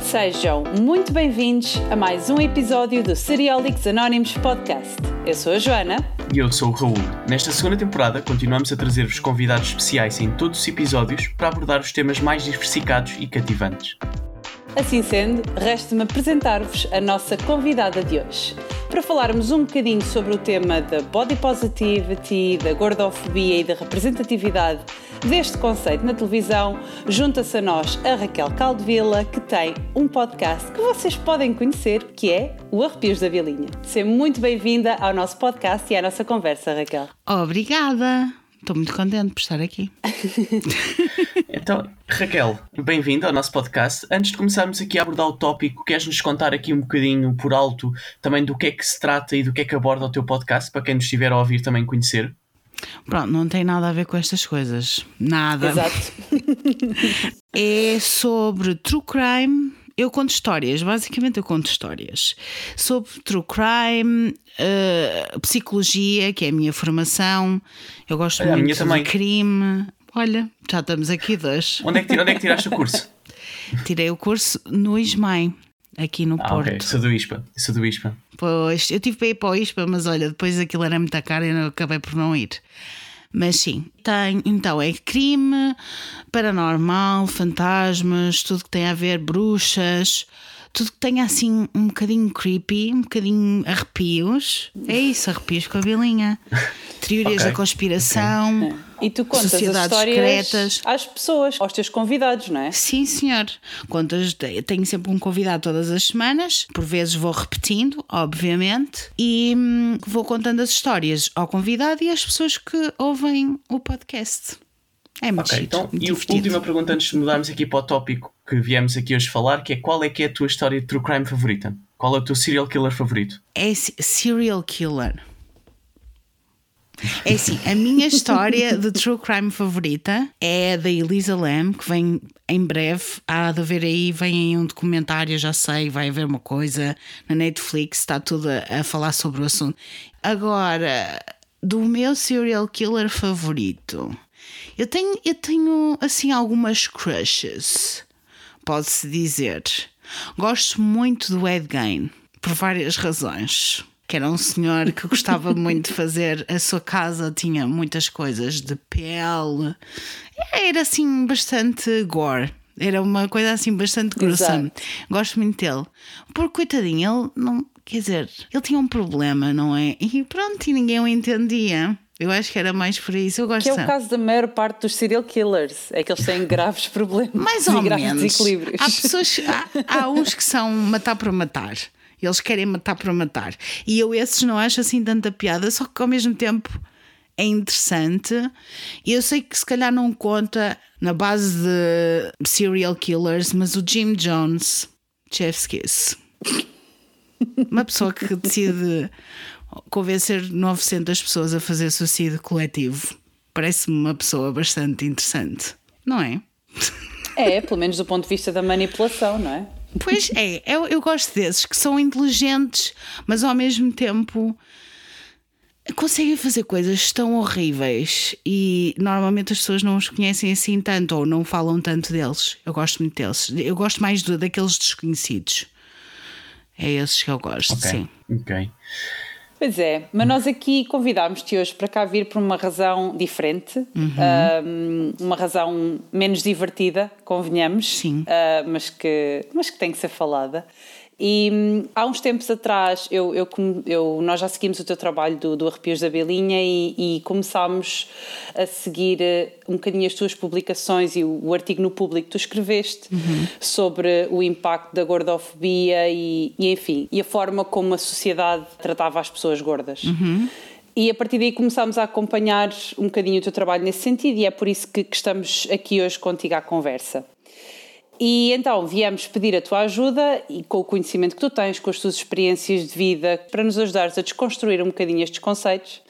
Sejam muito bem-vindos a mais um episódio do Seriólicos Anónimos Podcast. Eu sou a Joana. E eu sou o Raul. Nesta segunda temporada, continuamos a trazer-vos convidados especiais em todos os episódios para abordar os temas mais diversificados e cativantes. Assim sendo, resta-me apresentar-vos a nossa convidada de hoje. Para falarmos um bocadinho sobre o tema da body positivity, da gordofobia e da representatividade deste conceito na televisão, junta-se a nós a Raquel Caldevila, que tem um podcast que vocês podem conhecer, que é o Arrepios da Vilinha. Seja muito bem-vinda ao nosso podcast e à nossa conversa, Raquel. Obrigada! Estou muito contente por estar aqui. então, Raquel, bem-vinda ao nosso podcast. Antes de começarmos aqui a abordar o tópico, queres-nos contar aqui um bocadinho por alto também do que é que se trata e do que é que aborda o teu podcast, para quem nos estiver a ouvir também conhecer? Pronto, não tem nada a ver com estas coisas. Nada. Exato. é sobre true crime. Eu conto histórias, basicamente eu conto histórias sobre true crime, uh, psicologia, que é a minha formação. Eu gosto Olha, muito de crime. Olha, já estamos aqui dois. Onde é que, onde é que tiraste o curso? Tirei o curso no ISMAI aqui no ah, Porto. Ok, sou do ISPA. Sou do ISPA. Pois, eu tive para ir para o ISPA, mas olha, depois aquilo era muito caro e eu acabei por não ir. Mas sim, tem, então é crime, paranormal, fantasmas, tudo que tem a ver, bruxas, tudo que tenha assim um bocadinho creepy, um bocadinho arrepios. É isso, arrepios com a bilinha. Teorias okay. da conspiração. Okay. E tu contas sociedades as histórias secretas. às pessoas, aos teus convidados, não é? Sim, senhor. Contas, tenho sempre um convidado todas as semanas, por vezes vou repetindo, obviamente, e hum, vou contando as histórias ao convidado e às pessoas que ouvem o podcast. É muito okay, então, muito E a última pergunta antes de mudarmos aqui para o tópico que viemos aqui hoje falar, que é qual é que é a tua história de true crime favorita? Qual é o teu serial killer favorito? É serial killer. É assim, a minha história de true crime favorita é a da Elisa Lam, que vem em breve. Há de haver aí, vem aí um documentário, já sei, vai haver uma coisa na Netflix, está tudo a, a falar sobre o assunto. Agora, do meu serial killer favorito, eu tenho, eu tenho assim algumas crushes, pode-se dizer. Gosto muito do Ed Gein, por várias razões que era um senhor que gostava muito de fazer a sua casa, tinha muitas coisas de pele, era assim bastante gore. Era uma coisa assim bastante grossa. Gosto muito dele. Porque, coitadinho, ele não. Quer dizer, ele tinha um problema, não é? E pronto, e ninguém o entendia. Eu acho que era mais por isso. Eu gosto que é o caso da maior parte dos serial killers. É que eles têm graves problemas. Mais ou menos. Desequilíbrios. Há pessoas. Há, há uns que são matar para matar. Eles querem matar para matar. E eu esses não acho assim tanta piada, só que ao mesmo tempo é interessante. E eu sei que se calhar não conta na base de serial killers, mas o Jim Jones, Chef's Kiss. Uma pessoa que decide convencer 900 pessoas a fazer suicídio coletivo. Parece-me uma pessoa bastante interessante, não é? É, pelo menos do ponto de vista da manipulação, não é? Pois é, eu, eu gosto desses que são inteligentes, mas ao mesmo tempo conseguem fazer coisas tão horríveis e normalmente as pessoas não os conhecem assim tanto ou não falam tanto deles. Eu gosto muito deles. Eu gosto mais do, daqueles desconhecidos. É esses que eu gosto, okay. sim. Ok. Pois é, mas nós aqui convidámos-te hoje para cá vir por uma razão diferente, uhum. um, uma razão menos divertida, convenhamos, Sim. Uh, mas, que, mas que tem que ser falada. E hum, há uns tempos atrás, eu, eu, eu, nós já seguimos o teu trabalho do, do Arrepios da Belinha e, e começámos a seguir uh, um bocadinho as tuas publicações e o, o artigo no público que tu escreveste uhum. sobre o impacto da gordofobia e, e, enfim, e a forma como a sociedade tratava as pessoas gordas. Uhum. E a partir daí começámos a acompanhar um bocadinho o teu trabalho nesse sentido e é por isso que, que estamos aqui hoje contigo à conversa. E então viemos pedir a tua ajuda e com o conhecimento que tu tens, com as tuas experiências de vida, para nos ajudares a desconstruir um bocadinho estes conceitos,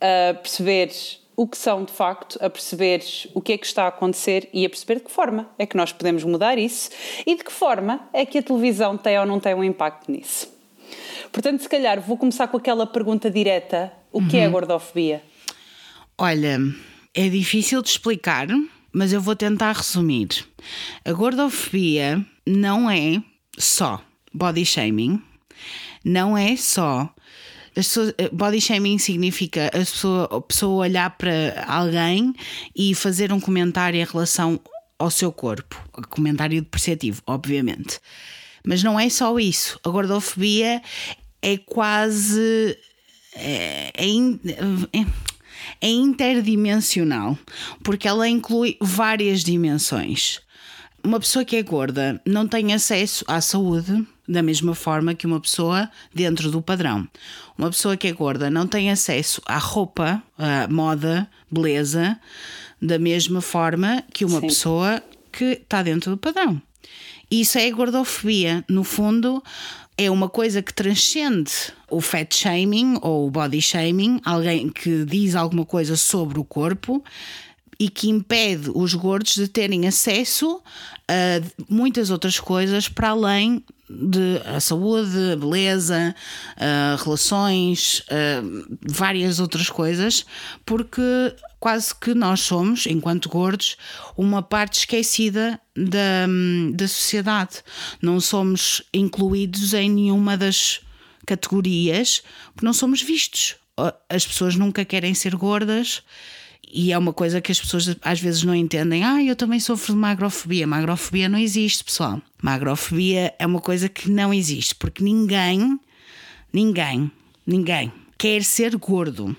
a perceber o que são de facto, a perceber o que é que está a acontecer e a perceber de que forma é que nós podemos mudar isso e de que forma é que a televisão tem ou não tem um impacto nisso. Portanto, se calhar vou começar com aquela pergunta direta: o que uhum. é a uhum. gordofobia? Olha, é difícil de explicar mas eu vou tentar resumir. A gordofobia não é só body shaming, não é só. Pessoas, body shaming significa a pessoa, a pessoa olhar para alguém e fazer um comentário em relação ao seu corpo. Comentário depreciativo, obviamente. Mas não é só isso. A gordofobia é quase. É, é, é, é interdimensional, porque ela inclui várias dimensões. Uma pessoa que é gorda não tem acesso à saúde da mesma forma que uma pessoa dentro do padrão. Uma pessoa que é gorda não tem acesso à roupa, à moda, beleza, da mesma forma que uma Sim. pessoa que está dentro do padrão. Isso é gordofobia. No fundo, é uma coisa que transcende o fat shaming ou o body shaming, alguém que diz alguma coisa sobre o corpo e que impede os gordos de terem acesso a muitas outras coisas para além de a saúde, a beleza, relações, várias outras coisas, porque quase que nós somos, enquanto gordos, uma parte esquecida da, da sociedade. Não somos incluídos em nenhuma das categorias, porque não somos vistos. As pessoas nunca querem ser gordas e é uma coisa que as pessoas às vezes não entendem. Ah, eu também sofro de magrofobia. Magrofobia não existe, pessoal. Magrofobia é uma coisa que não existe, porque ninguém, ninguém, ninguém quer ser gordo.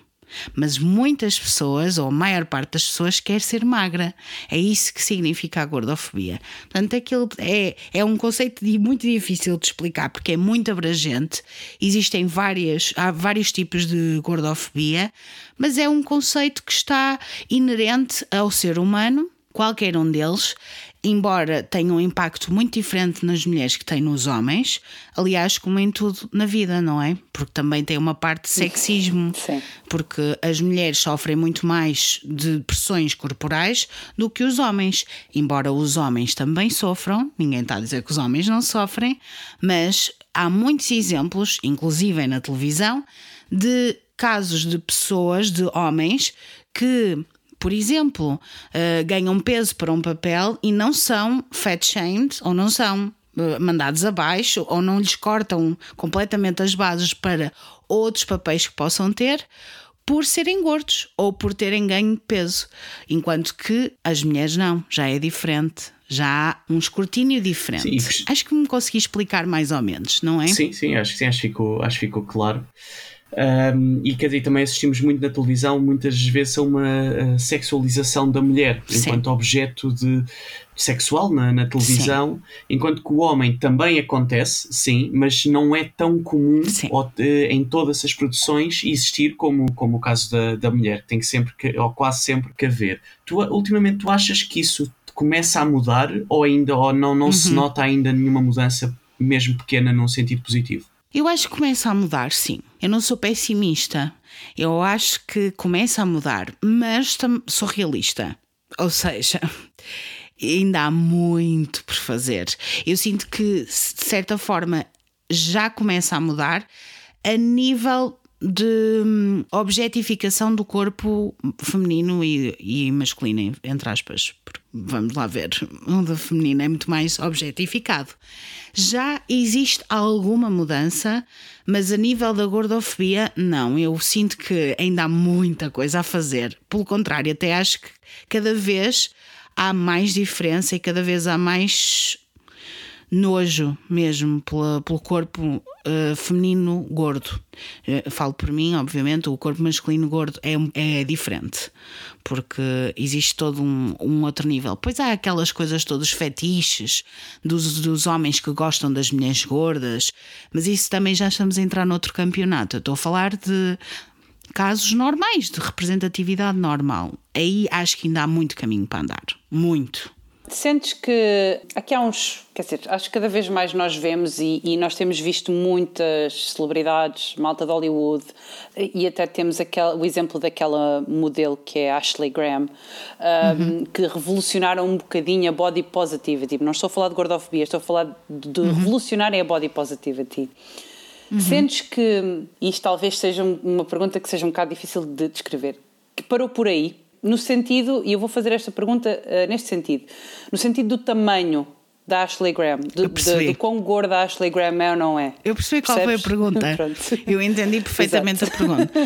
Mas muitas pessoas, ou a maior parte das pessoas, quer ser magra. É isso que significa a gordofobia. Portanto, aquilo é, é um conceito muito difícil de explicar porque é muito abrangente. Existem várias, há vários tipos de gordofobia, mas é um conceito que está inerente ao ser humano, qualquer um deles, embora tenha um impacto muito diferente nas mulheres que tem nos homens, aliás, como em tudo na vida, não é? Porque também tem uma parte de sexismo, Sim. porque as mulheres sofrem muito mais de pressões corporais do que os homens, embora os homens também sofram, ninguém está a dizer que os homens não sofrem, mas há muitos exemplos, inclusive na televisão, de casos de pessoas, de homens, que por exemplo, uh, ganham peso para um papel e não são fat shamed ou não são uh, mandados abaixo ou não lhes cortam completamente as bases para outros papéis que possam ter por serem gordos ou por terem ganho peso, enquanto que as mulheres não, já é diferente. Já há um escrutínio diferente. Sim. Acho que me consegui explicar mais ou menos, não é? Sim, sim, acho que sim, acho que ficou, acho que ficou claro. Um, e quer dizer, também assistimos muito na televisão, muitas vezes, a uma sexualização da mulher Sim. enquanto objeto de sexual na, na televisão, sim. enquanto que o homem também acontece, sim, mas não é tão comum ou, em todas as produções existir como, como o caso da, da mulher, tem que sempre, que, ou quase sempre que haver. Tu, ultimamente, tu achas que isso começa a mudar ou ainda ou não, não uhum. se nota ainda nenhuma mudança, mesmo pequena, num sentido positivo? Eu acho que começa a mudar, sim. Eu não sou pessimista. Eu acho que começa a mudar, mas sou realista. Ou seja, ainda há muito por fazer. Eu sinto que, de certa forma, já começa a mudar a nível de hum, objetificação do corpo feminino e, e masculino, entre aspas. Vamos lá ver, o da feminino é muito mais objetificado. Já existe alguma mudança, mas a nível da gordofobia, não. Eu sinto que ainda há muita coisa a fazer. Pelo contrário, até acho que cada vez há mais diferença e cada vez há mais nojo mesmo pela, pelo corpo uh, feminino gordo. Uh, falo por mim, obviamente, o corpo masculino gordo é, é diferente, porque existe todo um, um outro nível. Pois há aquelas coisas todos fetiches dos, dos homens que gostam das mulheres gordas, mas isso também já estamos a entrar noutro campeonato. Eu estou a falar de casos normais, de representatividade normal. Aí acho que ainda há muito caminho para andar. Muito. Sentes que aqui há uns, quer dizer, acho que cada vez mais nós vemos e, e, nós temos visto muitas celebridades, malta de Hollywood, e até temos aquele, o exemplo daquela modelo que é Ashley Graham, um, uhum. que revolucionaram um bocadinho a body positivity. Não estou a falar de gordofobia, estou a falar de, uhum. revolucionar a body positivity. Uhum. Sentes que, isto talvez seja uma pergunta que seja um bocado difícil de descrever, que parou por aí, no sentido, e eu vou fazer esta pergunta uh, neste sentido, no sentido do tamanho da Ashley Graham, do, de, do quão gorda a Ashley Graham é ou não é. Eu percebi qual Percebes? foi a pergunta. Eu entendi perfeitamente a pergunta.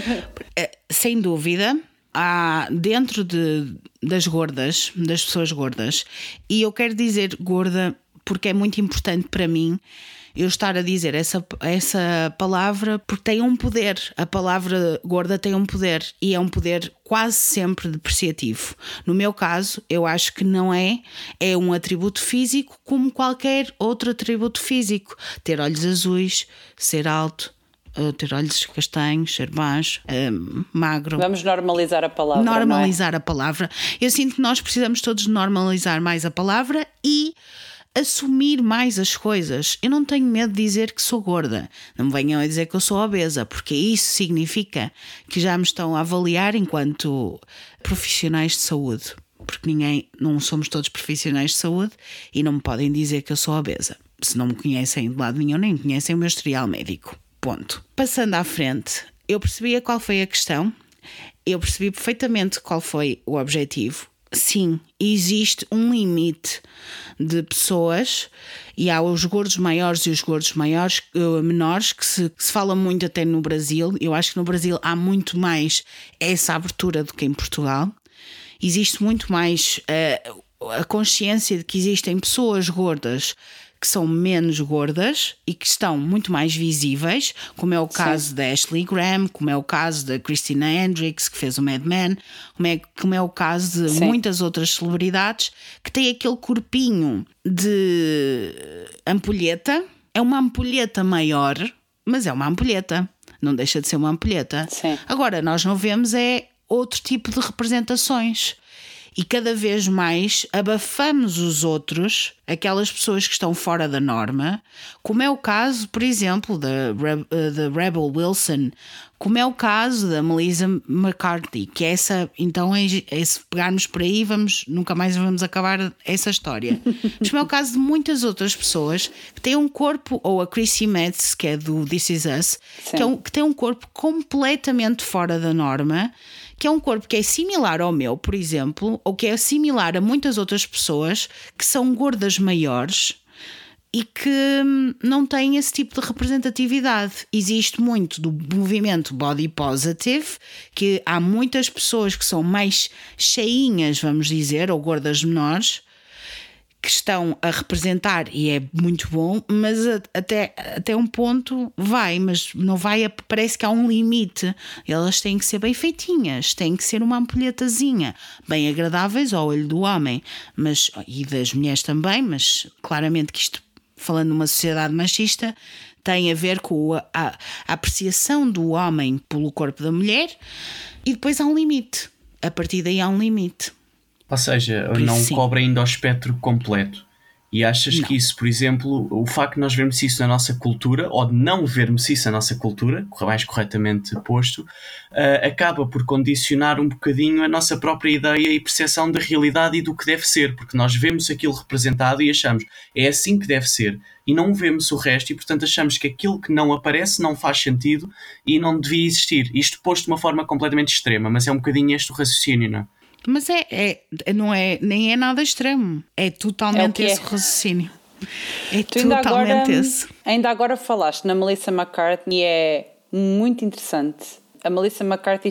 Eh, sem dúvida, há dentro de, das gordas, das pessoas gordas, e eu quero dizer gorda porque é muito importante para mim eu estar a dizer essa, essa palavra porque tem um poder. A palavra gorda tem um poder e é um poder quase sempre depreciativo. No meu caso, eu acho que não é, é um atributo físico como qualquer outro atributo físico. Ter olhos azuis, ser alto, eh, ter olhos castanhos, ser baixo, uh, magro. Vamos normalizar a palavra. É? Normalizar é? a palavra. Eu sinto que nós precisamos todos normalizar mais a palavra e assumir mais as coisas. Eu não tenho medo de dizer que sou gorda. Não me venham a dizer que eu sou obesa, porque isso significa que já me estão a avaliar enquanto profissionais de saúde. Porque ninguém, não somos todos profissionais de saúde e não me podem dizer que eu sou obesa. Se não me conhecem de lado nenhum, nem conhecem o meu historial médico. Ponto. Passando à frente, eu percebia qual foi a questão, eu percebi perfeitamente qual foi o objetivo sim, existe um limite de pessoas e há os gordos maiores e os gordos maiores, uh, menores, que se, que se fala muito até no Brasil. Eu acho que no Brasil há muito mais essa abertura do que em Portugal. Existe muito mais uh, a consciência de que existem pessoas gordas que são menos gordas e que estão muito mais visíveis, como é o caso Sim. da Ashley Graham, como é o caso da Christina Hendricks, que fez o Mad Men, como é, como é o caso de Sim. muitas outras celebridades que têm aquele corpinho de ampulheta. É uma ampulheta maior, mas é uma ampulheta. Não deixa de ser uma ampulheta. Sim. Agora, nós não vemos é outro tipo de representações e cada vez mais abafamos os outros, aquelas pessoas que estão fora da norma, como é o caso, por exemplo, da, eh, da Rebel Wilson, como é o caso da Melissa McCarthy, que é essa, então, é, é, se pegarmos por aí, vamos, nunca mais vamos acabar essa história. Mas como é o caso de muitas outras pessoas que têm um corpo, ou a Chrissy Metz, que é do This Is Us, que, é um, que tem um corpo completamente fora da norma que é um corpo que é similar ao meu, por exemplo, ou que é similar a muitas outras pessoas que são gordas maiores e que hum, não têm esse tipo de representatividade. Existe muito do movimento body positive, que há muitas pessoas que são mais cheinhas, vamos dizer, ou gordas menores, que estão a representar e é muito bom, mas até, até um ponto vai, mas não vai, parece que há um limite. Elas têm que ser bem feitinhas, têm que ser uma ampulhetazinha, bem agradáveis ao olho do homem, mas e das mulheres também, mas claramente que isto, falando numa sociedade machista, tem a ver com a, a, a apreciação do homem pelo corpo da mulher, e depois há um limite. A partir daí há um limite. Ou seja, não sim. cobre ainda o espectro completo. E achas não. que isso, por exemplo, o facto de nós vermos isso na nossa cultura, ou de não vermos isso na nossa cultura, mais corretamente posto, uh, acaba por condicionar um bocadinho a nossa própria ideia e percepção da realidade e do que deve ser, porque nós vemos aquilo representado e achamos é assim que deve ser, e não vemos o resto, e portanto achamos que aquilo que não aparece não faz sentido e não devia existir. Isto posto de uma forma completamente extrema, mas é um bocadinho este o raciocínio, não é? Mas é, é, não é, nem é nada extremo. É totalmente é esse é. raciocínio. É tu totalmente ainda agora, esse. Ainda agora falaste na Melissa McCartney, é muito interessante. A Melissa McCarthy,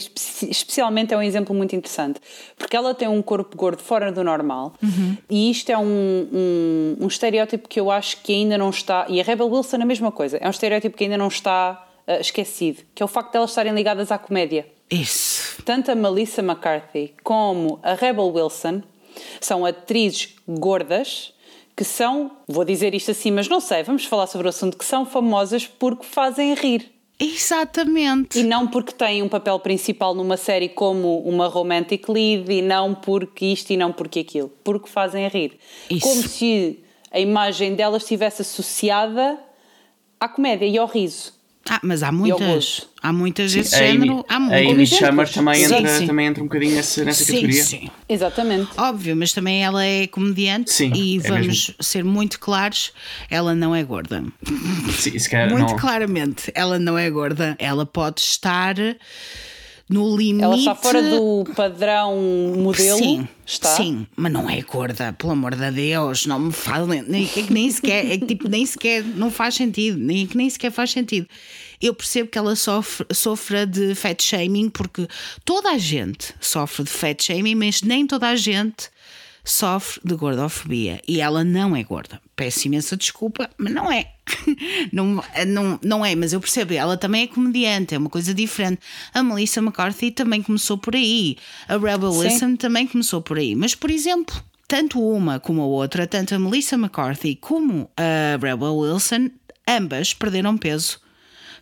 especialmente, é um exemplo muito interessante, porque ela tem um corpo gordo fora do normal, uhum. e isto é um, um, um, estereótipo que eu acho que ainda não está. E a Rebel Wilson, a mesma coisa, é um estereótipo que ainda não está uh, esquecido, que é o facto de elas estarem ligadas à comédia. Isso. Tanto a Melissa McCarthy como a Rebel Wilson são atrizes gordas que são, vou dizer isto assim, mas não sei, vamos falar sobre o assunto, que são famosas porque fazem rir. Exatamente. E não porque têm um papel principal numa série como uma romantic lead, e não porque isto e não porque aquilo. Porque fazem rir. Isso. Como se a imagem delas estivesse associada à comédia e ao riso. Ah, mas há muitas. Há muitas desse género. há a Amy Schumer também entra, sim, sim. também entra um bocadinho nessa, nessa sim, categoria. Sim, Exatamente. Óbvio, mas também ela é comediante sim, e é vamos mesmo. ser muito claros: ela não é gorda. Sim, se calhar muito não. claramente, ela não é gorda. Ela pode estar no limite. Ela está fora do padrão modelo. Sim, está. sim, mas não é gorda, pelo amor de Deus, não me falem, é que nem sequer, é que tipo, nem sequer não faz sentido, nem, é que nem sequer faz sentido. Eu percebo que ela sofre, sofra de fat shaming, porque toda a gente sofre de fat shaming, mas nem toda a gente sofre de gordofobia e ela não é gorda. Peço imensa desculpa, mas não é. não, não, não é, mas eu percebo, ela também é comediante, é uma coisa diferente. A Melissa McCarthy também começou por aí, a Rebel Sim. Wilson também começou por aí. Mas, por exemplo, tanto uma como a outra, tanto a Melissa McCarthy como a Rebel Wilson, ambas perderam peso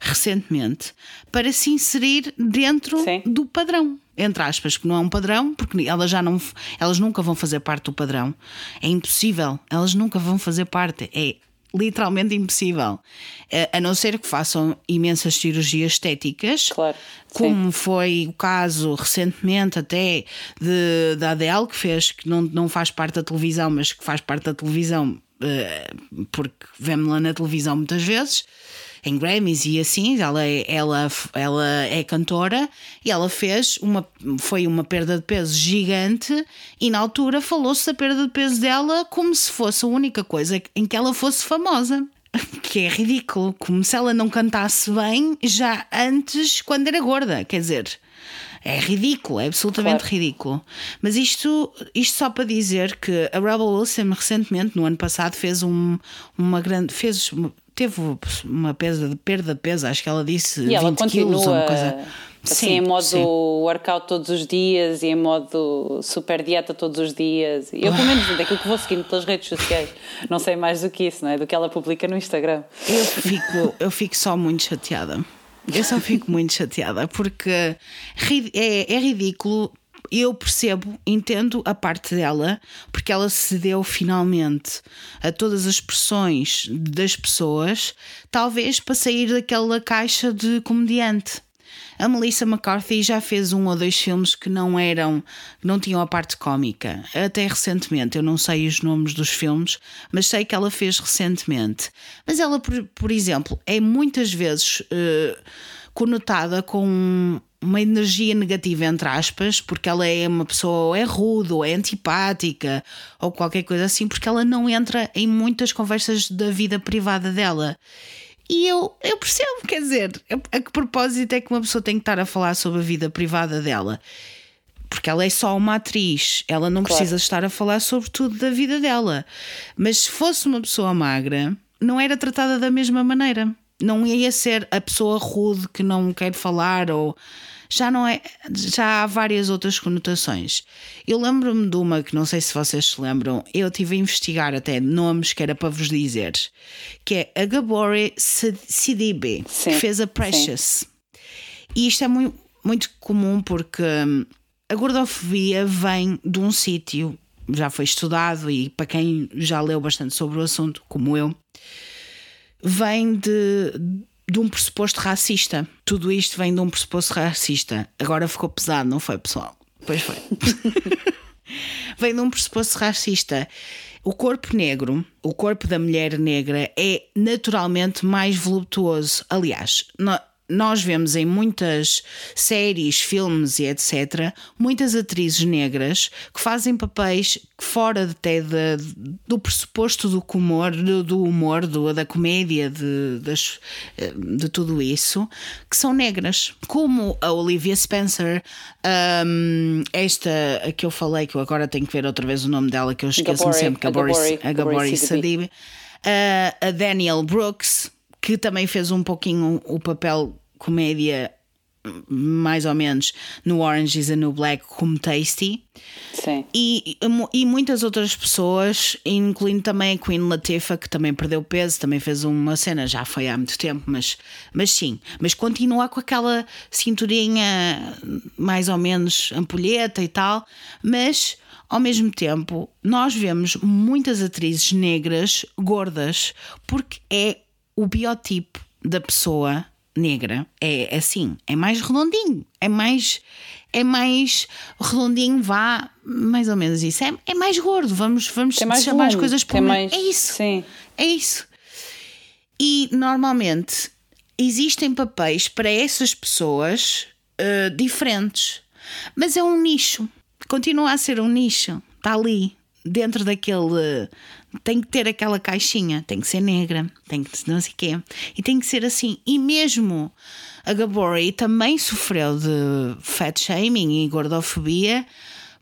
recentemente para se inserir dentro Sim. do padrão entre aspas, que não é um padrão, porque elas já não, elas nunca vão fazer parte do padrão. É impossível, elas nunca vão fazer parte. É literalmente impossível. A não ser que façam imensas cirurgias estéticas, claro, como foi o caso recentemente até de, da Adele, que fez, que não, não faz parte da televisão, mas que faz parte da televisão uh, porque vemos-la na televisão muitas vezes em Grammys e assim, ela, é, ela, ela é cantora e ela fez uma, foi uma perda de peso gigante e na altura falou-se da perda de peso dela como se fosse a única coisa em que ela fosse famosa. Que é ridículo, como se ela não cantasse bem já antes, quando era gorda. Quer dizer, é ridículo, é absolutamente claro. ridículo. Mas isto, isto só para dizer que a Rebel Wilson recentemente, no ano passado, fez um, uma grande. fez teve uma perda, perda de peso, acho que ela disse e 20 ela continua quilos ou uma coisa. Assim, sim, em modo sim. workout todos os dias e em modo super dieta todos os dias. Eu, pelo menos, daquilo que vou seguindo pelas redes sociais, não sei mais do que isso, não é? Do que ela publica no Instagram. Eu fico, eu fico só muito chateada. Eu só fico muito chateada porque é, é ridículo eu percebo, entendo a parte dela, porque ela cedeu finalmente a todas as pressões das pessoas, talvez para sair daquela caixa de comediante. A Melissa McCarthy já fez um ou dois filmes que não eram, não tinham a parte cómica. Até recentemente, eu não sei os nomes dos filmes, mas sei que ela fez recentemente. Mas ela, por, por exemplo, é muitas vezes uh, conotada com uma energia negativa, entre aspas, porque ela é uma pessoa ou é rude, ou é antipática, ou qualquer coisa assim, porque ela não entra em muitas conversas da vida privada dela. E eu, eu percebo, quer dizer, a que propósito é que uma pessoa tem que estar a falar sobre a vida privada dela? Porque ela é só uma atriz, ela não claro. precisa estar a falar sobre tudo da vida dela. Mas se fosse uma pessoa magra, não era tratada da mesma maneira. Não ia ser a pessoa rude que não quer falar ou já não é. Já há várias outras conotações. Eu lembro-me de uma que não sei se vocês se lembram, eu tive a investigar até nomes que era para vos dizer, que é a Gabori Sidibe, que fez a Precious. Sim. E isto é muito, muito comum porque hum, a gordofobia vem de um sítio, já foi estudado e para quem já leu bastante sobre o assunto, como eu, vem de de um pressuposto racista. Tudo isto vem de um pressuposto racista. Agora ficou pesado, não foi, pessoal? Pois foi. vem de um pressuposto racista. O corpo negro, o corpo da mulher negra, é naturalmente mais voluptuoso. Aliás, nós vemos em muitas séries, filmes e etc., muitas atrizes negras que fazem papéis fora até de, do pressuposto do humor, do, do humor, do, da comédia, de, das, de tudo isso, que são negras. Como a Olivia Spencer, um, esta a que eu falei, que eu agora tenho que ver outra vez o nome dela, que eu esqueço-me sempre, que a, Gabori, a Gabori Sadibi. Uh, a Daniel Brooks, que também fez um pouquinho o papel comédia mais ou menos no Orange is a New Black como Tasty Sim. E, e muitas outras pessoas incluindo também a Queen Latifah que também perdeu peso, também fez uma cena já foi há muito tempo, mas, mas sim mas continua com aquela cinturinha mais ou menos ampulheta e tal, mas ao mesmo tempo nós vemos muitas atrizes negras gordas porque é o biotipo da pessoa negra é assim, é mais redondinho, é mais é mais redondinho, vá mais ou menos isso, é, é mais gordo, vamos, vamos é mais chamar longo, as coisas por é, mais, é isso, sim. é isso. E normalmente existem papéis para essas pessoas uh, diferentes. Mas é um nicho, continua a ser um nicho, está ali, dentro daquele. Tem que ter aquela caixinha, tem que ser negra, tem que não sei quê, e tem que ser assim. E mesmo a Gabori também sofreu de fat shaming e gordofobia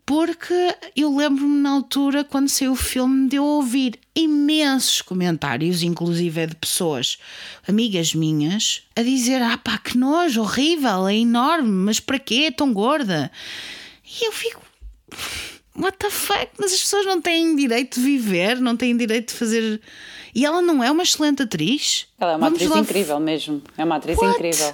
porque eu lembro-me na altura, quando saiu o filme, de eu ouvir imensos comentários, inclusive de pessoas, amigas minhas, a dizer: Ah, pá, que nojo, horrível, é enorme, mas para quê? É tão gorda. E eu fico. What the fuck? Mas as pessoas não têm direito de viver, não têm direito de fazer. E ela não é uma excelente atriz. Ela é uma Vamos atriz lá... incrível mesmo. É uma atriz What? incrível.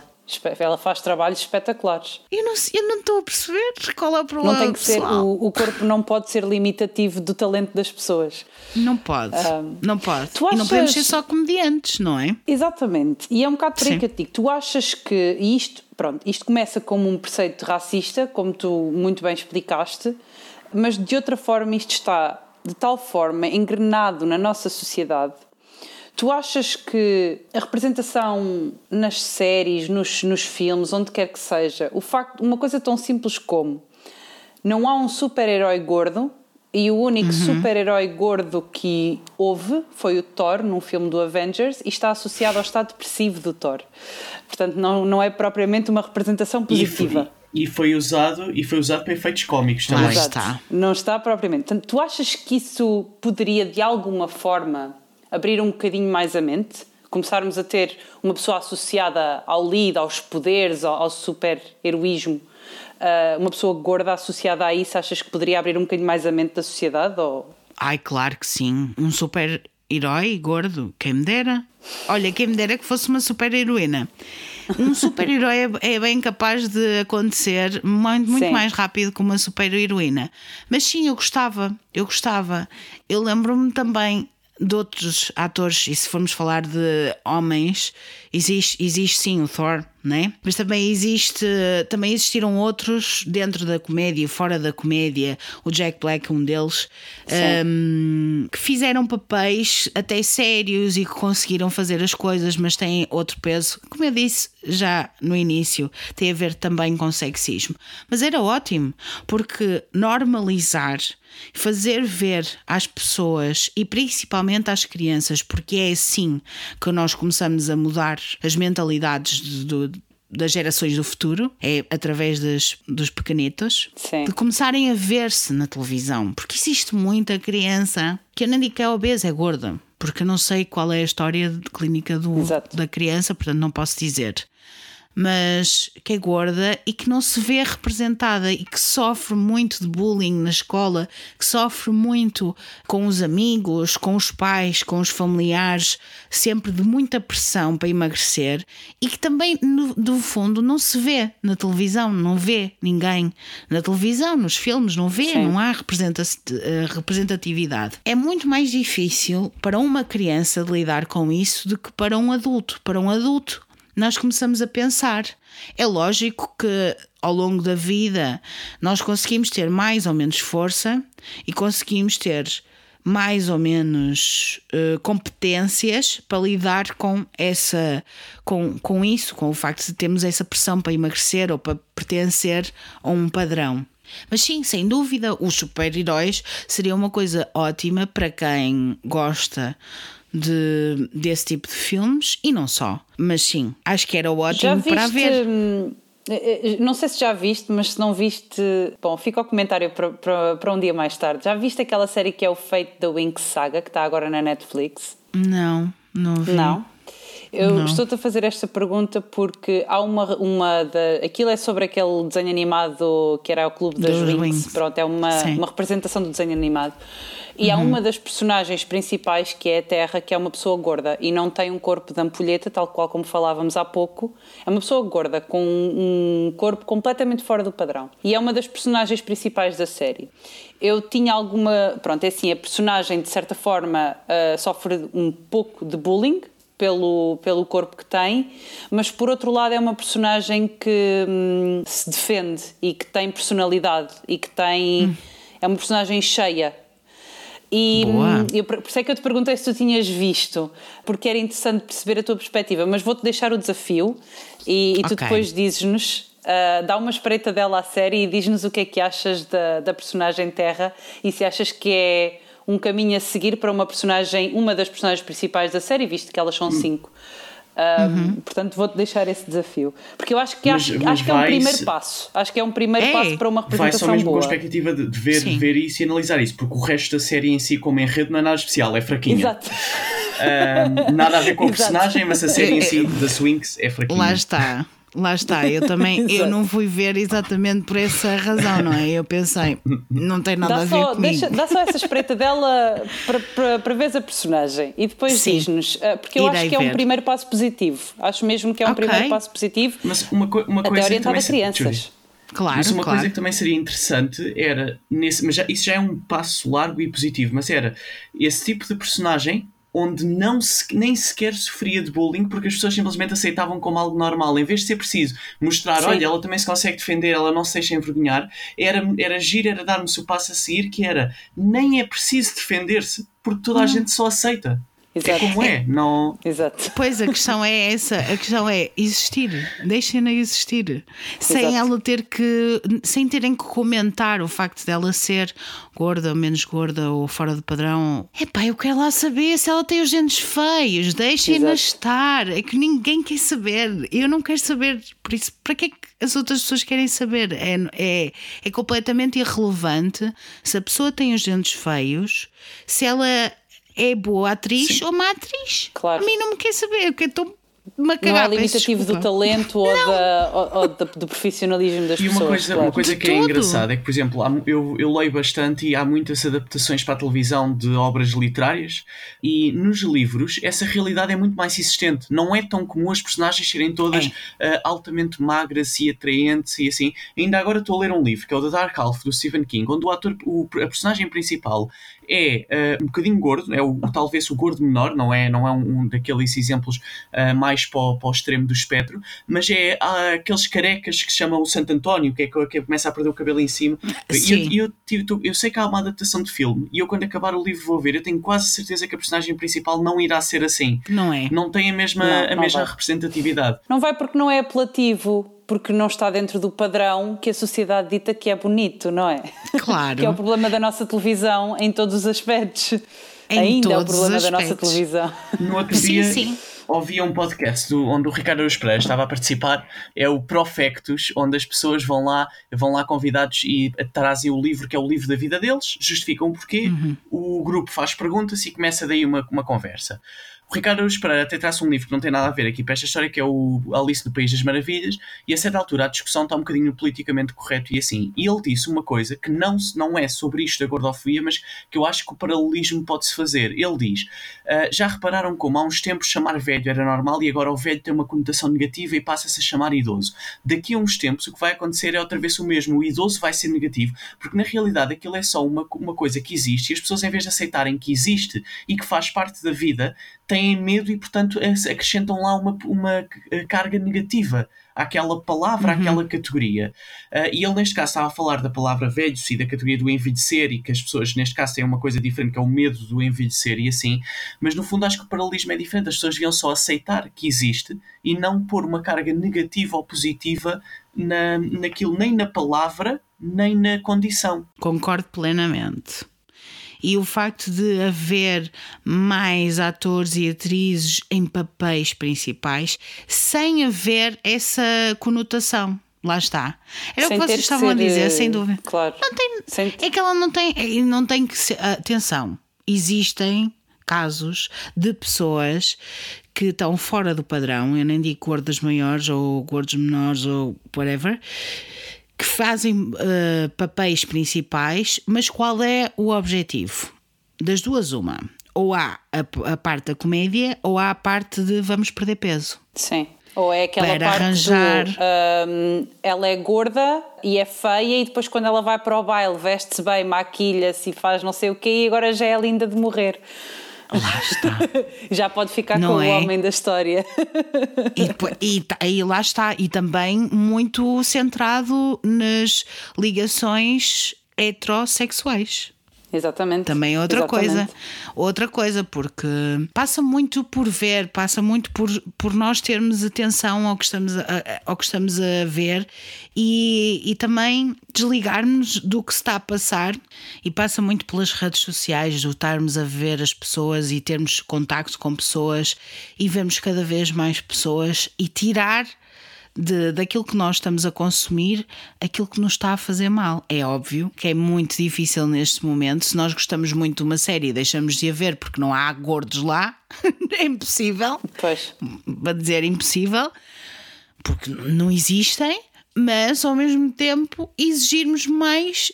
Ela faz trabalhos espetaculares. Eu não, eu não estou a perceber qual é o problema. Não tem que ser, o, o, corpo não pode ser limitativo do talento das pessoas. Não pode, um, não pode. Tu achas... E não podemos ser só comediantes, não é? Exatamente. E é um bocado por aí que eu te digo. Tu achas que isto, pronto, isto começa como um preceito racista, como tu muito bem explicaste, mas de outra forma isto está de tal forma engrenado na nossa sociedade Tu achas que a representação nas séries, nos, nos filmes, onde quer que seja, o facto, uma coisa tão simples como não há um super-herói gordo e o único uhum. super-herói gordo que houve foi o Thor num filme do Avengers e está associado ao estado depressivo do Thor. Portanto, não, não é propriamente uma representação positiva. E foi, usado e foi usado para efeitos cómicos também. está. Não está propriamente. Portanto, tu achas que isso poderia de alguma forma abrir um bocadinho mais a mente, começarmos a ter uma pessoa associada ao lead, aos poderes, ao, ao super-heroísmo, uh, uma pessoa gorda associada a isso, achas que poderia abrir um bocadinho mais a mente da sociedade? Ou... Ai, claro que sim. Um super-herói gordo, quem me dera. Olha, quem me dera que fosse uma super-heroína. Um super-herói é, é bem capaz de acontecer muito, muito mais rápido que uma super-heroína. Mas sim, eu gostava, eu gostava. Eu lembro-me também de outros atores, e se formos falar de homens, existe, existe sim o Thor, né? Mas também existe, também existiram outros dentro da comédia, fora da comédia, o Jack Black, um deles, um, que fizeram papéis até sérios e que conseguiram fazer as coisas, mas têm outro peso. Como eu disse já no início, tem a ver também com sexismo. Mas era ótimo, porque normalizar, fazer ver às pessoas e principalmente às crianças, porque é assim que nós começamos a mudar as mentalidades do, das gerações do futuro, é através das, dos pequenitos, Sim. de começarem a ver-se na televisão. Porque existe muita criança que eu nem digo que é obesa, é gorda. Porque eu não sei qual é a história clínica do, da criança, portanto não posso dizer mas que é gorda e que não se vê representada e que sofre muito de bullying na escola, que sofre muito com os amigos, com os pais, com os familiares, sempre de muita pressão para emagrecer e que também, no, do fundo, não se vê na televisão, não vê ninguém na televisão, nos filmes, não vê, Sim. não há eh, representatividade. É muito mais difícil para uma criança lidar com isso do que para um adulto. Para um adulto, nós começamos a pensar. É lógico que ao longo da vida nós conseguimos ter mais ou menos força e conseguimos ter mais ou menos uh, competências para lidar com essa com, com isso, com o facto de termos essa pressão para emagrecer ou para pertencer a um padrão. Mas sim, sem dúvida, os super-heróis seria uma coisa ótima para quem gosta de, desse tipo de filmes e não só. Mas sim, acho que era ótimo viste, para ver. Hum, eh, eh, não sei se já viste, mas se não viste, bom, fica o comentário para, para, para um dia mais tarde. Já viste aquela série que é o Fate da Winx Saga, que está agora na Netflix? Não, não vi. Não. Eu estou-te a fazer esta pergunta porque há uma, uma da, aquilo é sobre aquele desenho animado que era o Clube das Wings. Wings. Pronto, é uma, uma representação do desenho animado. E uhum. há uma das personagens principais que é a Terra, que é uma pessoa gorda e não tem um corpo de ampulheta, tal qual como falávamos há pouco. É uma pessoa gorda com um corpo completamente fora do padrão. E é uma das personagens principais da série. Eu tinha alguma. Pronto, é assim, a personagem de certa forma uh, sofre um pouco de bullying pelo, pelo corpo que tem, mas por outro lado é uma personagem que hum, se defende e que tem personalidade e que tem. Hum. É uma personagem cheia e hum, eu, por isso é que eu te perguntei se tu tinhas visto, porque era interessante perceber a tua perspectiva, mas vou-te deixar o desafio e, e tu okay. depois dizes-nos Uh, dá uma espreita dela à série e diz-nos o que é que achas da, da personagem Terra e se achas que é um caminho a seguir para uma personagem, uma das personagens principais da série, visto que elas são cinco. Uhum. Portanto, vou-te deixar esse desafio. Porque eu acho que, mas, acho, mas acho que é um primeiro passo. Acho que é um primeiro é. passo para uma representação vai só mesmo boa. com a expectativa de, de ver, de ver isso e analisar isso, porque o resto da série em si, como enredo, não é nada especial, é fraquinho. Exato. Uh, nada a ver com o personagem, mas a série em si, da Swinks, é fraquinha. Lá está. Lá está, eu também eu não fui ver exatamente por essa razão, não é? Eu pensei, não tem nada dá a ver só, comigo. Deixa, dá só essa espreita dela para, para, para ver a personagem e depois diz-nos, eh, porque eu Irei acho que é ver. um primeiro passo positivo. Acho mesmo que é um Ok. primeiro passo positivo. Mas uma, co uma até coisa também a crianças. Claro, Mas uma claro. coisa que também seria interessante era, nesse, mas já, isso já é um passo largo e positivo, mas era esse tipo de personagem onde não se, nem sequer sofria de bullying porque as pessoas simplesmente aceitavam como algo normal, em vez de ser preciso mostrar, Sim. olha, ela também se consegue defender, ela não se deixa envergonhar, era, era agir, era dar-me-se o passo a seguir, que era nem é preciso defender-se porque toda a gente só aceita. É Exato. como é, não. Exato. Pois a questão é essa, a questão é existir, deixem-na existir, sem Exato. ela ter que, sem terem que comentar o facto dela ser gorda ou menos gorda ou fora do padrão. Epá, eu quero lá saber se ela tem os dentes feios, deixem-na estar, é que ninguém quer saber, eu não quero saber, por isso, para que é que as outras pessoas querem saber? É, é, é completamente irrelevante se a pessoa tem os dentes feios, se ela é boa atriz ou má atriz. Claro. A mim não me quer saber, porque estou-me a Não cagar. é peço limitativo do talento ou, da, ou, ou do profissionalismo das E pessoas. uma coisa, claro. uma coisa que é tudo. engraçada é que, por exemplo, há eu, eu leio bastante e há muitas adaptações para a televisão de obras literárias e nos livros essa realidade é muito mais existente. Não é tão comum as personagens serem todas ah, altamente magras e atraentes e assim. Ainda agora estou a ler um livro que é o The Dark Half do Stephen King, onde o ator, o, a personagem principal é ah, um bocadinho gordo, é o, talvez o gordo menor, não é, não é um, um daqueles exemplos ah, mais para o, para o extremo do espectro, mas é aqueles carecas que se chamam o Santo António, que é que, que começa a perder o cabelo em cima. E Sim. eu, eu, tive- tu- eu sei que há uma adaptação de filme e eu, quando acabar o livro, vou ver. Eu tenho quase certeza que a personagem principal não irá ser assim. Não é? Não tem a mesma, Não, a não mesma vai. representatividade. Não vai porque não é apelativo, porque não está dentro do padrão que a sociedade dita que é bonito, não é? Claro. que é o problema da nossa televisão em todos os aspectos. Em Ainda é o todos problema os da nossa aspectos. televisão. No outro Sim, dia sim. ouvi um podcast do- onde o Ricardo Aruz Pereira estava a participar, é o Profectus, onde as pessoas vão lá, vão lá convidados e trazem o livro que é o livro da vida deles, justificam o porquê, o grupo faz perguntas e começa daí uma, uma conversa. O Ricardo Aruz Pereira até traz um livro que não tem nada a ver aqui para esta história, que é o Alice no País das Maravilhas, e a certa altura a discussão está um bocadinho politicamente correto e assim. E ele disse uma coisa que não, não é sobre isto da gordofobia, mas que eu acho que o paralelismo pode-se fazer. Ele diz: "Ah, já repararam como há uns tempos chamar velho era normal e agora o velho tem uma conotação negativa e passa-se a chamar idoso. Daqui a uns tempos o que vai acontecer é outra vez o mesmo. O idoso vai ser negativo, porque na realidade aquilo é só uma, uma coisa que existe e as pessoas, em vez de aceitarem que existe e que faz parte da vida, têm medo e, portanto, ac- acrescentam lá uma, uma eh, carga negativa àquela palavra, àquela categoria. Ah, e ele, neste caso, estava a falar da palavra velhos e da categoria do envelhecer e que as pessoas, neste caso, têm uma coisa diferente, que é o medo do envelhecer e assim. Mas, no fundo, acho que o paralelismo é diferente. As pessoas deviam só aceitar que existe e não pôr uma carga negativa ou positiva na, naquilo, nem na palavra, nem na condição. Concordo plenamente. E o facto de haver mais atores e atrizes em papéis principais sem haver essa conotação. Lá está. Era Sem o que vocês estavam a dizer, eh, sem dúvida. Claro. Não tem, Sem- É que ela não tem, é- não tem que ser. Atenção, existem casos de pessoas que estão fora do padrão, eu nem digo gordas maiores ou gordos menores ou whatever, que fazem eh, papéis principais, mas qual é o objetivo? Das duas, uma. Ou há a, a parte da comédia ou há a parte de vamos perder peso. Sim. Ou é aquela Para parte arranjar- do, hum, ela é gorda e é feia e depois quando ela vai para o baile veste-se bem, maquilha-se e faz não sei o quê e agora já é linda de morrer. Lá está. já pode ficar Não com é? o homem da história. E, ta- e lá está, e também muito centrado nas ligações heterossexuais. Exatamente. Também é outra Exatamente. coisa. Outra coisa, porque passa muito por ver, passa muito por, por nós termos atenção ao que estamos a, ao que estamos a ver e, e também desligarmos do que se está a passar e passa muito pelas redes sociais, do estarmos a ver as pessoas e termos contacto com pessoas e vermos cada vez mais pessoas e tirar de, daquilo que nós estamos a consumir, aquilo que nos está a fazer mal. É óbvio que é muito difícil neste momento. Se nós gostamos muito de uma série e deixamos de a ver porque não há gordos lá, é impossível. Pois. Para dizer impossível, porque não existem, mas ao mesmo tempo exigirmos mais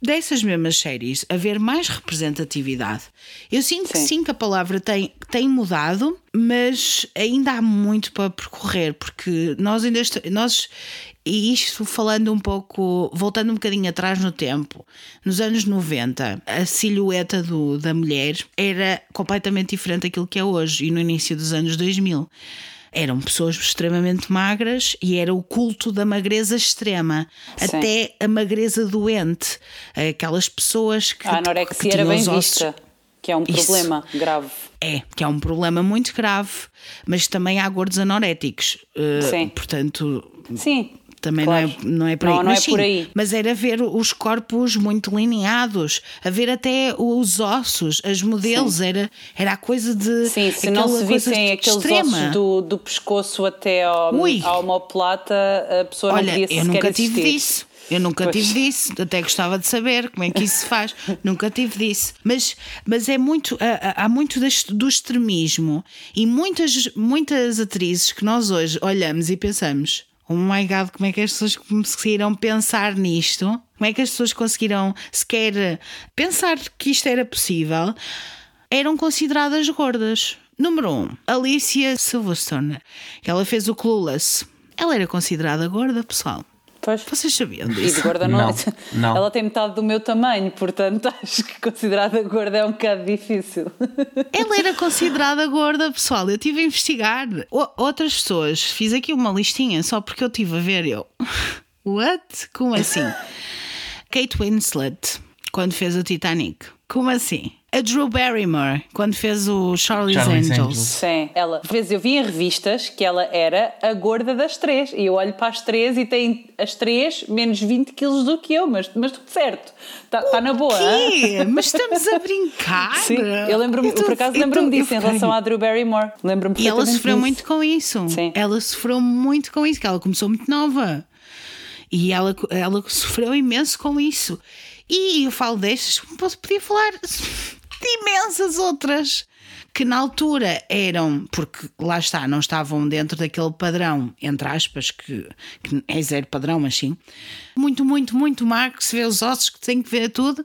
dessas mesmas séries, haver mais representatividade. Eu sinto que Sim. sim, que a palavra tem, tem mudado, mas ainda há muito para percorrer, porque nós ainda nós e isto falando um pouco, voltando um bocadinho atrás no tempo, nos anos 90, a silhueta do, da mulher era completamente diferente daquilo que é hoje e no início dos anos 2000 eram pessoas extremamente magras e era o culto da magreza extrema, Sim. até a magreza doente, aquelas pessoas que A que anorexia tinham era bem os ossos- vista, que é um Isso. problema grave. É, que é um problema muito grave, mas também há gordos anoréticos. eh, Sim. Portanto, Sim. Também claro. não, é, não é por aí. Não, não mas é por sim, aí. Mas era ver os corpos muito lineados, a ver até os ossos, as modelos, era, era a coisa de. Sim, se não se vissem aqueles extrema. ossos do, do pescoço até ao, Ui. à omoplata, a pessoa Olha, não podia eu nunca tive existir. disso. Eu nunca Pois. tive disso, até gostava de saber como é que isso se faz. nunca tive disso. Mas, mas é muito, há, há- muito do extremismo e muitas, muitas atrizes que nós hoje olhamos e pensamos: oh my god, como é que as pessoas conseguiram pensar nisto? Como é que as pessoas conseguiram sequer pensar que isto era possível? Eram consideradas gordas. Número 1, um, Alicia Silverstone, ela fez o Clueless. Ela era considerada gorda, pessoal. Pois. Vocês sabiam E de disso? gorda não. Não. Ela tem metade do meu tamanho, portanto acho que considerada gorda é um bocado difícil. Ela era considerada gorda, pessoal. Eu estive a investigar. O- outras pessoas, fiz aqui uma listinha só porque eu estive a ver. Eu, what? Como assim? Kate Winslet, quando fez o Titanic. Como assim? A Drew Barrymore, quando fez o Charlie's, Charlie's Angels. Angels. Sim, ela. Às vezes eu vi em revistas que ela era a gorda das três. E eu olho para as três e tem as três menos 20 quilos do que eu, mas, mas tudo certo. Está tá na boa. Mas estamos a brincar? Sim, eu lembro-me, Eu tô- por acaso lembro-me eu disso em relação à Drew Barrymore. Lembro-me E ela sofreu disso. muito com isso. Sim. Ela sofreu muito com isso, que ela começou muito nova. E ela, ela sofreu imenso com isso. E eu falo destas, podia falar de imensas outras que na altura eram, porque lá está, não estavam dentro daquele padrão, entre aspas, que, que é zero padrão, mas sim, muito, muito, muito magro, que se vê os ossos, que tem que ver tudo.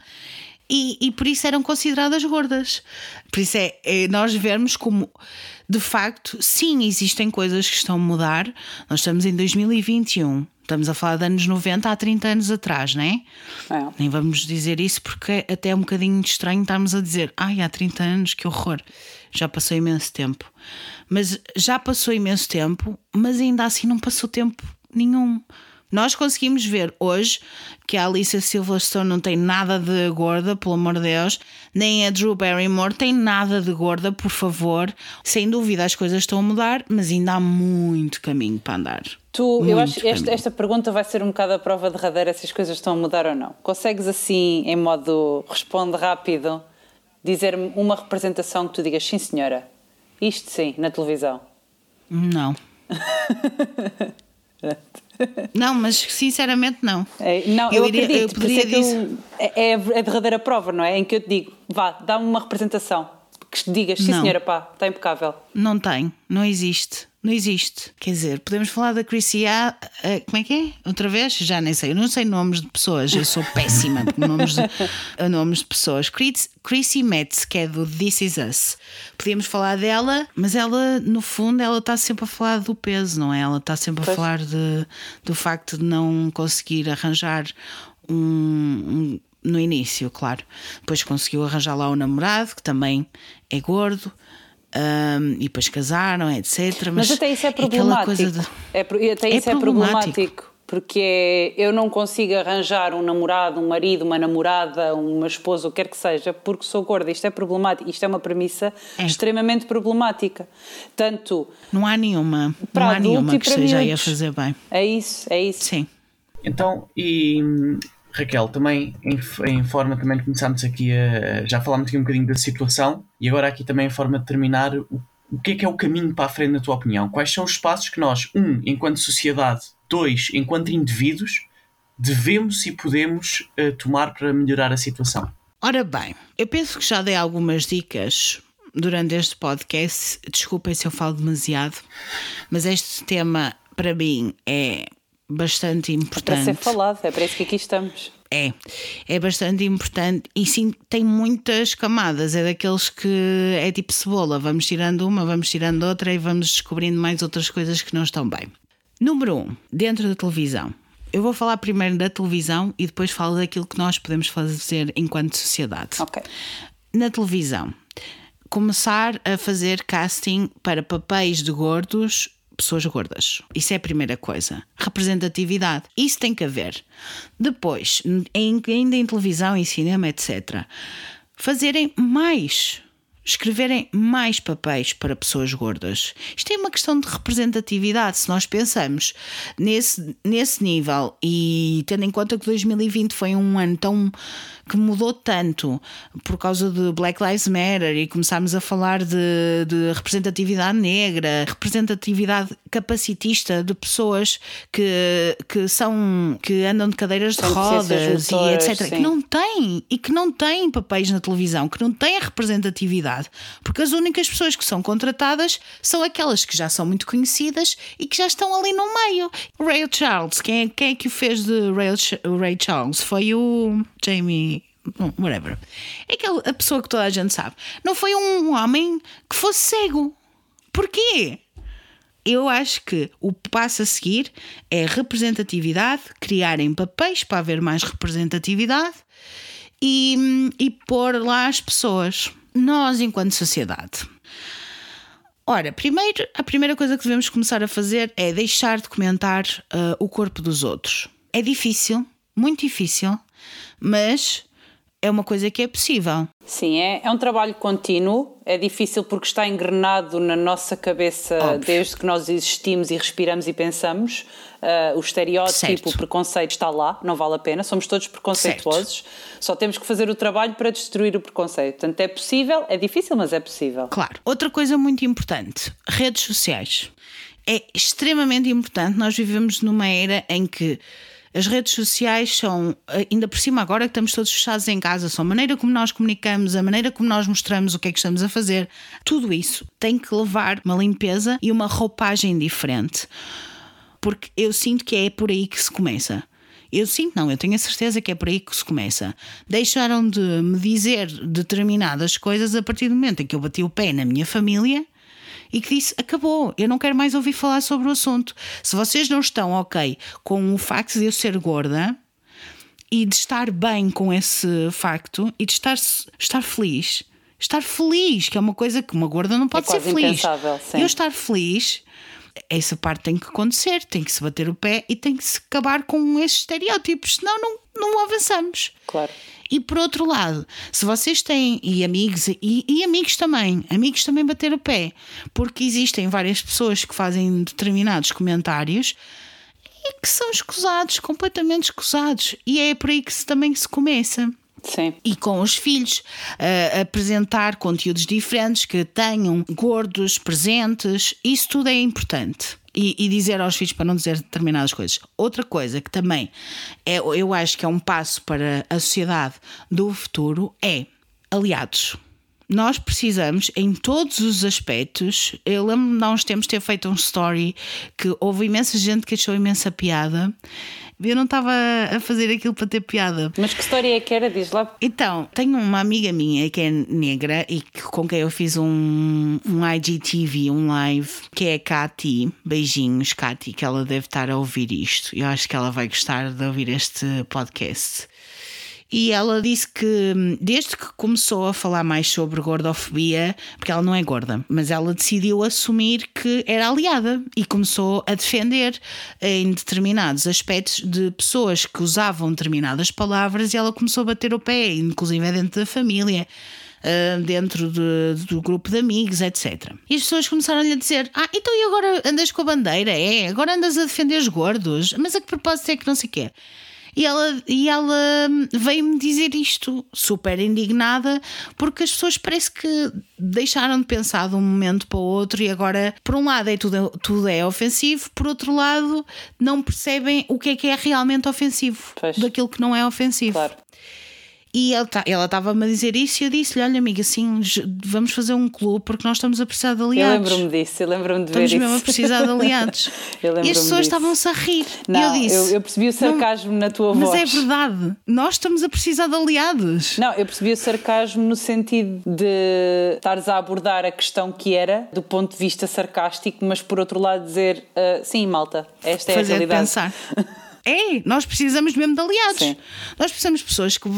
E, e por isso eram consideradas gordas. Por isso é, é nós vermos como, de facto, sim, existem coisas que estão a mudar. Nós estamos em 2021, estamos a falar de anos 90 há 30 anos atrás, não é? É. Nem vamos dizer isso porque até é um bocadinho estranho estarmos a dizer ai, há 30 anos, que horror. Já passou imenso tempo. Mas já passou imenso tempo, mas ainda assim não passou tempo nenhum. Nós conseguimos ver hoje que a Alicia Silverstone não tem nada de gorda, pelo amor de Deus, nem a Drew Barrymore tem nada de gorda, por favor. Sem dúvida as coisas estão a mudar, mas ainda há muito caminho para andar. Tu, eu Muito acho que esta, esta pergunta vai ser um bocado a prova derradeira se as coisas estão a mudar ou não. Consegues assim, em modo responde rápido, dizer-me uma representação que tu digas sim senhora, isto sim, na televisão. Não. não, mas sinceramente não. É, não, eu, iria- acredito, eu isso poderia é, que eu- dizer- é, é a derradeira prova, não é? Em que eu te digo, vá, dá-me uma representação que digas, sim Não. senhora, pá, está impecável. Não tem, não existe. Não existe. Quer dizer, podemos falar da Chrissy A. eh, como é que é? Outra vez? Já nem sei. Eu não sei nomes de pessoas. Eu sou péssima com nomes de, a nomes de pessoas. Chris- Chrissy Metz, que é do This Is Us. Podíamos falar dela, mas ela, no fundo, ela está sempre a falar do peso, não é? Ela está sempre a Pois. falar de, do facto de não conseguir arranjar um- um no início, claro. Depois conseguiu arranjar lá o namorado, que também é gordo. ahm, e depois casaram, etc. Mas, Mas, até isso é problemático. coisa de- É pro- até É isso é problemático. problemático. porque é, eu não consigo arranjar um namorado, um marido, uma namorada, uma esposa, o que quer que seja, porque sou gorda. Isto é problemático, isto é uma premissa é. extremamente problemática. Tanto não há nenhuma, para não há nenhuma que esteja aí a fazer bem. É isso, é isso. Sim. Então, e Raquel, também em, em forma também começámos aqui a já falámos aqui um bocadinho da situação e agora aqui também em forma de terminar o, o que é que é o caminho para a frente na tua opinião? Quais são os passos que nós, um, enquanto sociedade, dois, enquanto indivíduos, devemos e podemos uh, tomar para melhorar a situação? Ora bem, eu penso que já dei algumas dicas durante este podcast. Desculpem se eu falo demasiado, mas este tema para mim é bastante importante. É para ser falado, é para isso que aqui estamos. É, é bastante importante e sim, tem muitas camadas. É daqueles que é tipo cebola: vamos tirando uma, vamos tirando outra e vamos descobrindo mais outras coisas que não estão bem. Número 1, um, dentro da televisão. Eu vou falar primeiro da televisão e depois falo daquilo que nós podemos fazer enquanto sociedade. Ok. Na televisão, começar a fazer casting para papéis de gordos pessoas gordas. Isso é a primeira coisa. Representatividade. Isso tem que haver. Depois, ainda em televisão, em cinema, etc., fazerem mais escreverem mais papéis para pessoas gordas. Isto é uma questão de representatividade. Se nós pensamos nesse, nesse nível e tendo em conta que 2020 foi um ano tão que mudou tanto por causa de Black Lives Matter e começámos a falar de, de representatividade negra, representatividade capacitista de pessoas que, que são que andam de cadeiras de rodas e etc. Sim. Que não têm e que não têm papéis na televisão, que não têm representatividade porque as únicas pessoas que são contratadas são aquelas que já são muito conhecidas e que já estão ali no meio. Ray Charles, quem é, quem é que o fez de Ray, Ray Charles? Foi o Jamie whatever. É aquela a pessoa que toda a gente sabe. Não foi um homem que fosse cego. Porquê? Eu acho que o passo a seguir é representatividade, criarem papéis para haver mais representatividade e, e pôr lá as pessoas nós enquanto sociedade. Ora, primeiro, a primeira coisa que devemos começar a fazer é deixar de comentar uh, o corpo dos outros. É difícil, muito difícil, mas é uma coisa que é possível. Sim, é, é um trabalho contínuo, é difícil porque está engrenado na nossa cabeça Óbvio. desde que nós existimos e respiramos e pensamos. Uh, o estereótipo, certo. o preconceito está lá, não vale a pena, somos todos preconceituosos, certo. só temos que fazer o trabalho para destruir o preconceito. Portanto, é possível, é difícil, mas é possível. Claro. Outra coisa muito importante: redes sociais. É extremamente importante. Nós vivemos numa era em que as redes sociais são, ainda por cima agora que estamos todos fechados em casa, são a maneira como nós comunicamos, a maneira como nós mostramos o que é que estamos a fazer, tudo isso tem que levar uma limpeza e uma roupagem diferente. Porque eu sinto que é por aí que se começa. Eu sinto, não, eu tenho a certeza que é por aí que se começa. Deixaram de me dizer determinadas coisas a partir do momento em que eu bati o pé na minha família e que disse: acabou, eu não quero mais ouvir falar sobre o assunto. Se vocês não estão ok com o facto de eu ser gorda e de estar bem com esse facto e de estar, estar feliz. Estar feliz, que é uma coisa que uma gorda não pode é ser feliz. Eu estar feliz essa parte tem que acontecer, tem que se bater o pé e tem que se acabar com esses estereótipos, senão não, não avançamos. Claro. E por outro lado, se vocês têm, e amigos, e, e, amigos também, amigos também bater o pé, porque existem várias pessoas que fazem determinados comentários e que são escusados, completamente escusados. E é por aí que se, também se começa. Sim. E com os filhos, uh, apresentar conteúdos diferentes que tenham gordos presentes, isso tudo é importante. E, e, dizer aos filhos para não dizer determinadas coisas. Outra coisa que também é, eu acho que é um passo para a sociedade do futuro é aliados. Nós precisamos, em todos os aspectos, eu lembro-me de há uns tempos ter feito um story que houve imensa gente que achou imensa piada eu não estava a fazer aquilo para ter piada. Mas que história é que era? Diz lá. Então, tenho uma amiga minha que é negra e com quem eu fiz um, um IGTV, um live, que é a Kati. Beijinhos, Kati, que ela deve estar a ouvir isto. Eu acho que ela vai gostar de ouvir este podcast. E ela disse que hum, desde que começou a falar mais sobre gordofobia, porque ela não é gorda, mas ela decidiu assumir que era aliada e começou a defender em determinados aspectos de pessoas que usavam determinadas palavras e ela começou a bater o pé, inclusive dentro da família. Uh, dentro de, do grupo de amigos, etc. E as pessoas começaram-lhe a dizer: Ah, então e agora andas com a bandeira? É, agora andas a defender os gordos, mas a que propósito é que não sei quê? E ela, e ela veio-me dizer isto, super indignada, porque as pessoas parece que deixaram de pensar de um momento para o outro e agora, por um lado, é tudo, tudo é ofensivo, por outro lado, não percebem o que é que é realmente ofensivo pois. daquilo que não é ofensivo. Claro. E ela estava-me a dizer isso e eu disse-lhe: Olha, amiga, assim, vamos fazer um clube porque nós estamos a precisar de aliados. Eu lembro-me disso, eu lembro-me de estamos ver isso. Estamos mesmo a precisar de aliados. e as pessoas estavam-se a rir. Não, e eu disse: eu, eu percebi o sarcasmo na tua mas voz. Mas é verdade, nós estamos a precisar de aliados. Não, eu percebi o sarcasmo no sentido de estares a abordar a questão que era do ponto de vista sarcástico, mas por outro lado dizer: uh, Sim, malta, esta é Fazer a realidade. pensar. É, nós precisamos mesmo de aliados. Sim. Nós precisamos de pessoas que uh,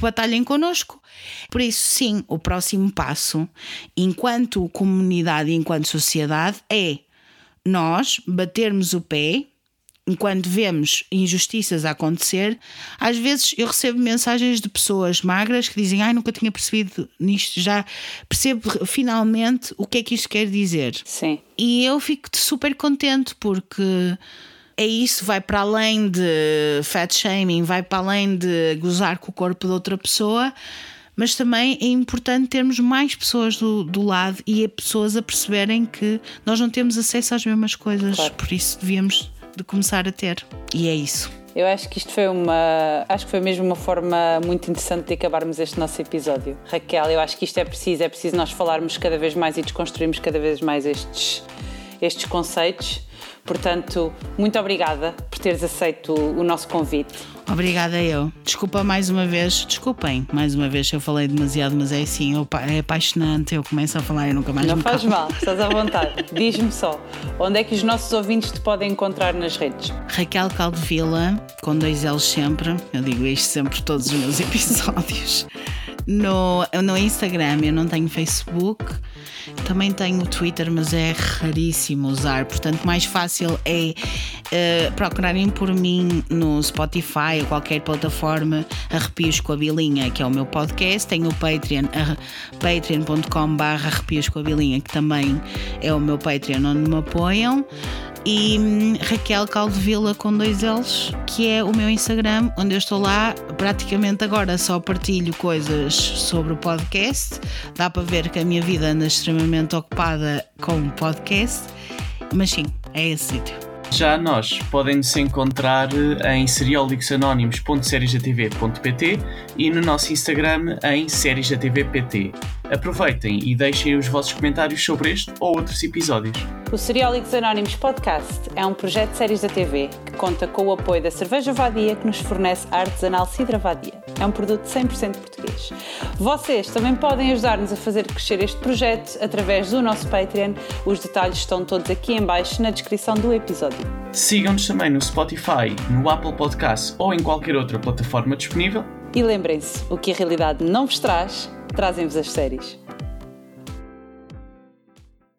batalhem connosco. Por isso, sim, o próximo passo, enquanto comunidade, enquanto sociedade, é nós batermos o pé enquanto vemos injustiças a acontecer, às vezes eu recebo mensagens de pessoas magras que dizem: Ai, nunca tinha percebido nisto, já percebo finalmente o que é que isto quer dizer. Sim. E eu fico super contente porque é isso, vai para além de fat shaming, vai para além de gozar com o corpo de outra pessoa, mas também é importante termos mais pessoas do, do lado e pessoas a perceberem que nós não temos acesso às mesmas coisas, claro. por isso devíamos de começar a ter. E é isso. Eu acho que isto foi uma. Acho que foi mesmo uma forma muito interessante de acabarmos este nosso episódio. Raquel, eu acho que isto é preciso, é preciso nós falarmos cada vez mais e desconstruirmos cada vez mais estes, estes conceitos. Portanto, muito obrigada por teres aceito o nosso convite. Obrigada eu. Desculpa mais uma vez, desculpem mais uma vez se eu falei demasiado, mas é assim, eu, é apaixonante, eu começo a falar e nunca mais Não me faz mal, estás à vontade. Diz-me só, onde é que os nossos ouvintes te podem encontrar nas redes? Raquel Caldevila, com dois L's sempre, eu digo isto sempre todos os meus episódios. No, no Instagram, eu não tenho Facebook. Também tenho Twitter, mas é raríssimo usar. Portanto, mais fácil é uh, procurarem por mim no Spotify ou qualquer plataforma Arrepios com a Bilinha, que é o meu podcast. Tenho o Patreon, uh, patreon.com.br Arrepios com a Bilinha, que também é o meu Patreon onde me apoiam e hum, Raquel Caldevila com dois L's, que é o meu Instagram, onde eu estou lá praticamente agora só partilho coisas sobre o podcast. Dá para ver que a minha vida anda extremamente ocupada com o podcast, mas sim, é esse sítio. Já nós podem nos encontrar em seriolixanónimos.seriesdatv.pt e no nosso Instagram em seriesdatvpt. Aproveitem e deixem os vossos comentários sobre este ou outros episódios. O Seriólicos Anónimos Podcast é um projeto de séries da TV que conta com o apoio da Cerveja Vadia que nos fornece a artesanal Cidra Vadia. É um produto 100% português. Vocês também podem ajudar-nos a fazer crescer este projeto através do nosso Patreon. Os detalhes estão todos aqui em baixo na descrição do episódio. Sigam-nos também no Spotify, no Apple Podcast ou em qualquer outra plataforma disponível. E lembrem-se, o que a realidade não vos traz, trazem-vos as séries.